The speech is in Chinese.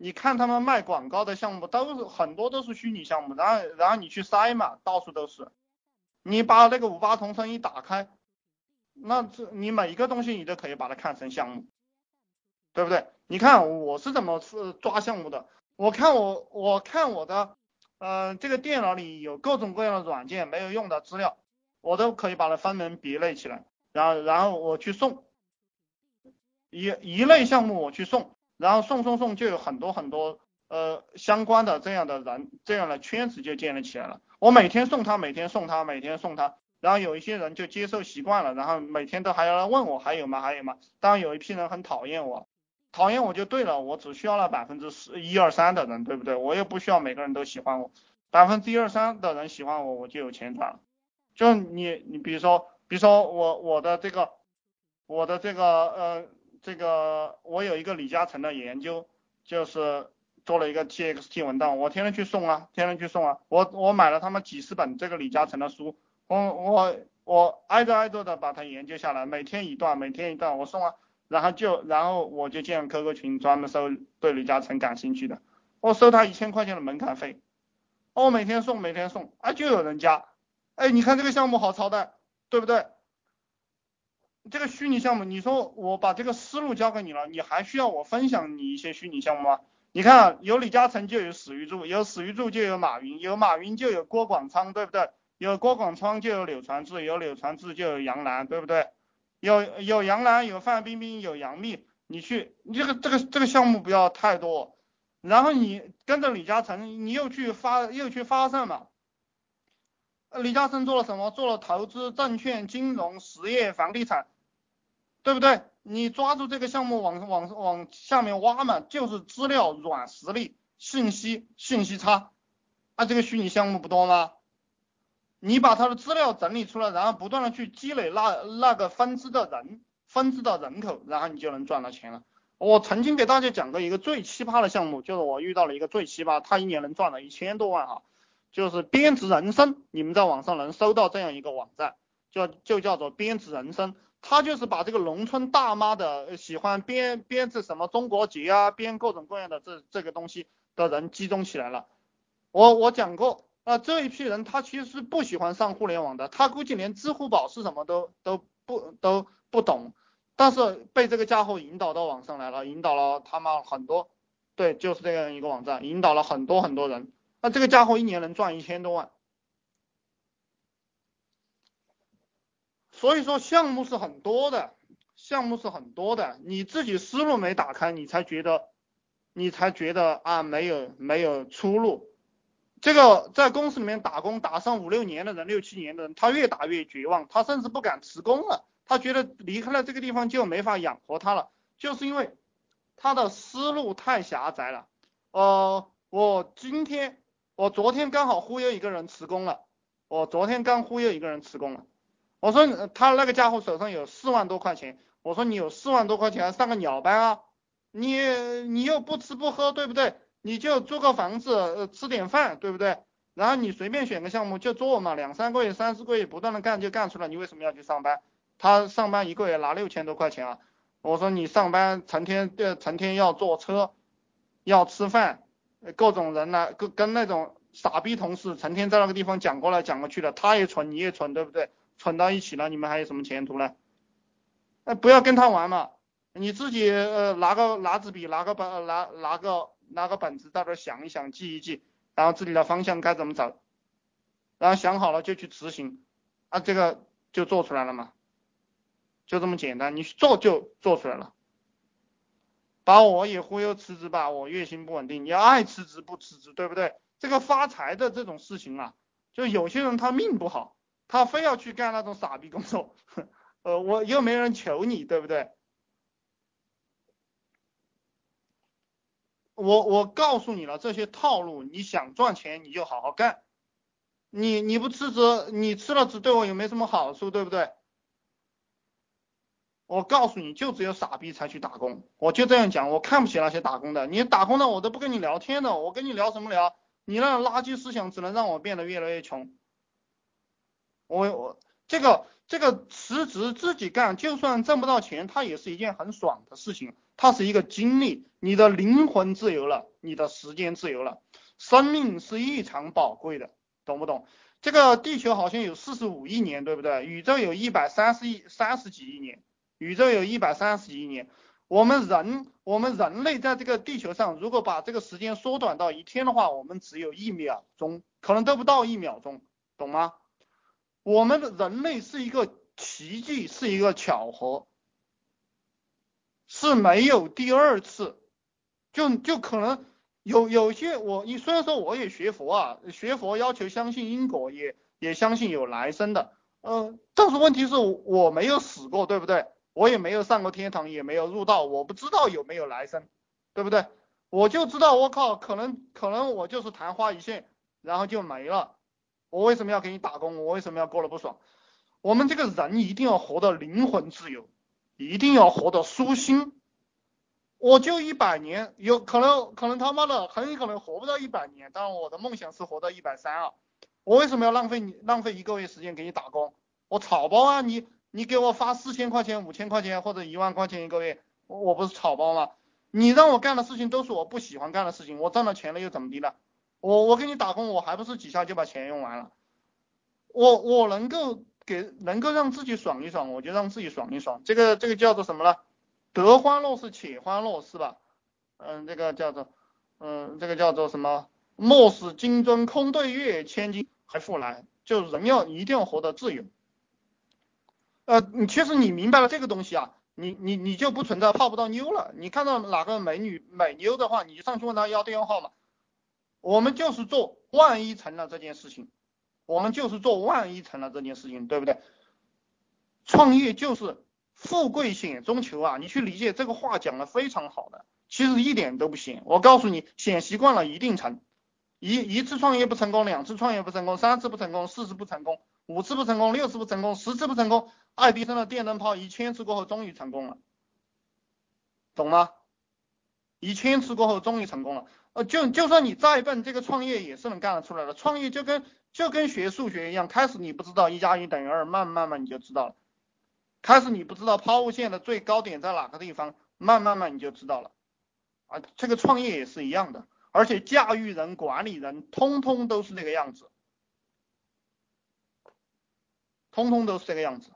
你看他们卖广告的项目都是很多都是虚拟项目，然后然后你去筛嘛，到处都是。你把那个五八同城一打开，那这你每一个东西你都可以把它看成项目，对不对？你看我是怎么是抓项目的？我看我我看我的，呃，这个电脑里有各种各样的软件没有用的资料，我都可以把它分门别类起来，然后然后我去送一一类项目我去送。然后送送送，就有很多很多呃相关的这样的人，这样的圈子就建立起来了。我每天送他，每天送他，每天送他，然后有一些人就接受习惯了，然后每天都还要来问我还有吗？还有吗？当然有一批人很讨厌我，讨厌我就对了，我只需要那百分之十一二三的人，对不对？我也不需要每个人都喜欢我，百分之一二三的人喜欢我，我就有钱赚了。就你你比如说，比如说我我的这个我的这个呃。这个我有一个李嘉诚的研究，就是做了一个 TXT 文档，我天天去送啊，天天去送啊，我我买了他们几十本这个李嘉诚的书，我我我挨着挨着的把它研究下来，每天一段，每天一段，我送啊，然后就然后我就建 QQ 群，专门收对李嘉诚感兴趣的，我收他一千块钱的门槛费，我每天送，每天送，啊就有人加，哎你看这个项目好操蛋，对不对？这个虚拟项目，你说我把这个思路交给你了，你还需要我分享你一些虚拟项目吗？你看，有李嘉诚就有史玉柱，有史玉柱就有马云，有马云就有郭广昌，对不对？有郭广昌就有柳传志，有柳传志就有杨澜，对不对？有有杨澜，有范冰冰，有杨幂，你去，你这个这个这个项目不要太多，然后你跟着李嘉诚，你又去发又去发散嘛。李嘉诚做了什么？做了投资、证券、金融、实业、房地产。对不对？你抓住这个项目往往往下面挖嘛，就是资料、软实力、信息、信息差，啊，这个虚拟项目不多吗？你把他的资料整理出来，然后不断的去积累那那个分支的人、分支的人口，然后你就能赚到钱了。我曾经给大家讲过一个最奇葩的项目，就是我遇到了一个最奇葩，他一年能赚了一千多万哈，就是编织人生，你们在网上能搜到这样一个网站，叫就叫做编织人生。他就是把这个农村大妈的喜欢编编制什么中国结啊，编各种各样的这这个东西的人集中起来了。我我讲过啊，这一批人他其实是不喜欢上互联网的，他估计连支付宝是什么都都不都不懂，但是被这个家伙引导到网上来了，引导了他们很多，对，就是这样一个网站，引导了很多很多人。那这个家伙一年能赚一千多万。所以说项目是很多的，项目是很多的，你自己思路没打开，你才觉得，你才觉得啊没有没有出路。这个在公司里面打工打上五六年的人，六七年的人，他越打越绝望，他甚至不敢辞工了，他觉得离开了这个地方就没法养活他了，就是因为他的思路太狭窄了。呃，我今天我昨天刚好忽悠一个人辞工了，我昨天刚忽悠一个人辞工了。我说他那个家伙手上有四万多块钱，我说你有四万多块钱上个鸟班啊，你你又不吃不喝对不对？你就租个房子呃吃点饭对不对？然后你随便选个项目就做嘛，两三个月三四个月不断的干就干出来，你为什么要去上班？他上班一个月拿六千多块钱啊，我说你上班成天呃成天要坐车，要吃饭，各种人呢跟跟那种傻逼同事成天在那个地方讲过来讲过去的，他也蠢你也蠢对不对？蠢到一起了，你们还有什么前途呢？那不要跟他玩嘛，你自己呃拿个拿支笔，拿个本拿拿个拿个本子在这想一想，记一记，然后自己的方向该怎么走，然后想好了就去执行，啊这个就做出来了嘛，就这么简单，你去做就做出来了。把我也忽悠辞职吧，我月薪不稳定，你爱辞职不辞职，对不对？这个发财的这种事情啊，就有些人他命不好。他非要去干那种傻逼工作，呃，我又没人求你，对不对？我我告诉你了这些套路，你想赚钱你就好好干，你你不辞职，你辞了职对我也没什么好处，对不对？我告诉你就只有傻逼才去打工，我就这样讲，我看不起那些打工的，你打工的我都不跟你聊天的，我跟你聊什么聊？你那垃圾思想只能让我变得越来越穷。我我这个这个辞职自己干，就算挣不到钱，它也是一件很爽的事情。它是一个经历，你的灵魂自由了，你的时间自由了，生命是异常宝贵的，懂不懂？这个地球好像有四十五亿年，对不对？宇宙有一百三十亿三十几亿年，宇宙有一百三十几亿年。我们人，我们人类在这个地球上，如果把这个时间缩短到一天的话，我们只有一秒钟，可能都不到一秒钟，懂吗？我们的人类是一个奇迹，是一个巧合。是没有第二次，就就可能有有些我你虽然说我也学佛啊，学佛要求相信因果，也也相信有来生的，嗯，但是问题是我没有死过，对不对？我也没有上过天堂，也没有入道，我不知道有没有来生，对不对？我就知道我靠，可能可能我就是昙花一现，然后就没了。我为什么要给你打工？我为什么要过得不爽？我们这个人一定要活得灵魂自由。一定要活得舒心，我就一百年，有可能可能他妈的很有可能活不到一百年，但我的梦想是活到一百三啊！我为什么要浪费你浪费一个月时间给你打工？我草包啊！你你给我发四千块钱、五千块钱或者一万块钱一个月，我不是草包吗？你让我干的事情都是我不喜欢干的事情，我赚了钱了又怎么的呢？我我给你打工，我还不是几下就把钱用完了？我我能够。给能够让自己爽一爽，我就让自己爽一爽。这个这个叫做什么呢？得欢乐是且欢乐是吧？嗯，这个叫做嗯，这个叫做什么？莫使金樽空对月，千金还复来。就人要一定要活得自由。呃，你其实你明白了这个东西啊，你你你就不存在泡不到妞了。你看到哪个美女美妞的话，你就上去问她要电话号码。我们就是做万一成了这件事情。我们就是做万一成了这件事情，对不对？创业就是富贵险中求啊！你去理解这个话讲的非常好的，其实一点都不险。我告诉你，险习惯了一定成。一一次创业不成功，两次创业不成功，三次不成功，四次不成功，五次不成功，六次不成功，十次不成功，爱迪生的电灯泡一千次过后终于成功了，懂吗？一千次过后终于成功了。就就算你再笨，这个创业也是能干得出来的。创业就跟就跟学数学一样，开始你不知道一加一等于二，慢慢慢你就知道了。开始你不知道抛物线的最高点在哪个地方，慢慢慢你就知道了。啊，这个创业也是一样的，而且驾驭人、管理人，通通都是这个样子，通通都是这个样子。